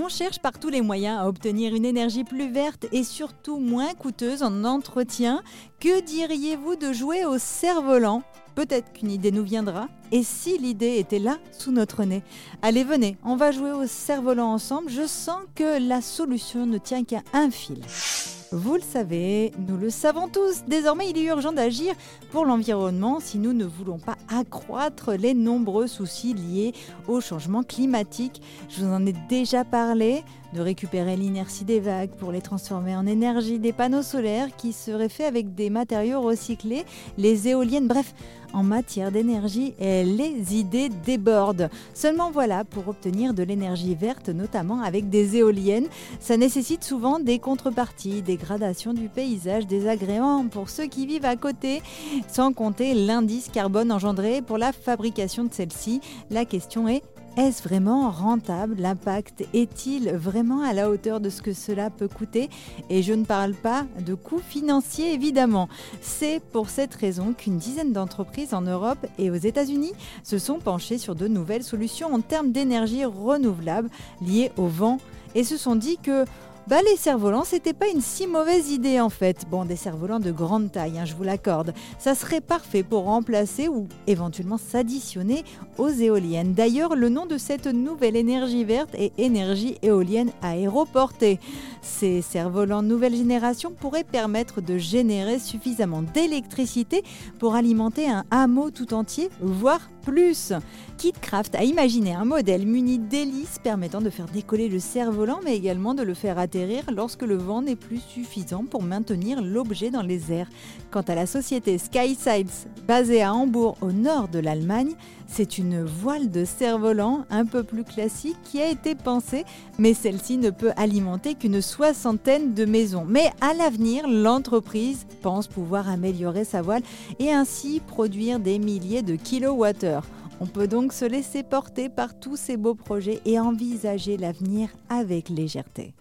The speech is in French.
On cherche par tous les moyens à obtenir une énergie plus verte et surtout moins coûteuse en entretien. Que diriez-vous de jouer au cerf-volant? Peut-être qu'une idée nous viendra. Et si l'idée était là, sous notre nez? Allez, venez, on va jouer au cerf-volant ensemble. Je sens que la solution ne tient qu'à un fil. Vous le savez, nous le savons tous, désormais il est urgent d'agir pour l'environnement si nous ne voulons pas accroître les nombreux soucis liés au changement climatique. Je vous en ai déjà parlé, de récupérer l'inertie des vagues pour les transformer en énergie, des panneaux solaires qui seraient faits avec des matériaux recyclés, les éoliennes, bref, en matière d'énergie, les idées débordent. Seulement voilà, pour obtenir de l'énergie verte, notamment avec des éoliennes, ça nécessite souvent des contreparties, des gradations du paysage, des agréments pour ceux qui vivent à côté, sans compter l'indice carbone engendré pour la fabrication de celle-ci. La question est est-ce vraiment rentable? L'impact est-il vraiment à la hauteur de ce que cela peut coûter? Et je ne parle pas de coûts financiers évidemment. C'est pour cette raison qu'une dizaine d'entreprises en Europe et aux États-Unis se sont penchées sur de nouvelles solutions en termes d'énergie renouvelable liées au vent et se sont dit que bah, les cerfs-volants, c'était pas une si mauvaise idée en fait. Bon, des cerfs-volants de grande taille, hein, je vous l'accorde. Ça serait parfait pour remplacer ou éventuellement s'additionner aux éoliennes. D'ailleurs, le nom de cette nouvelle énergie verte est énergie éolienne aéroportée. Ces cerfs-volants nouvelle génération pourraient permettre de générer suffisamment d'électricité pour alimenter un hameau tout entier, voire plus. KitCraft a imaginé un modèle muni d'hélices permettant de faire décoller le cerf-volant mais également de le faire lorsque le vent n'est plus suffisant pour maintenir l'objet dans les airs. Quant à la société SkySides, basée à Hambourg au nord de l'Allemagne, c'est une voile de cerf-volant un peu plus classique qui a été pensée, mais celle-ci ne peut alimenter qu'une soixantaine de maisons. Mais à l'avenir, l'entreprise pense pouvoir améliorer sa voile et ainsi produire des milliers de kilowattheures. On peut donc se laisser porter par tous ces beaux projets et envisager l'avenir avec légèreté.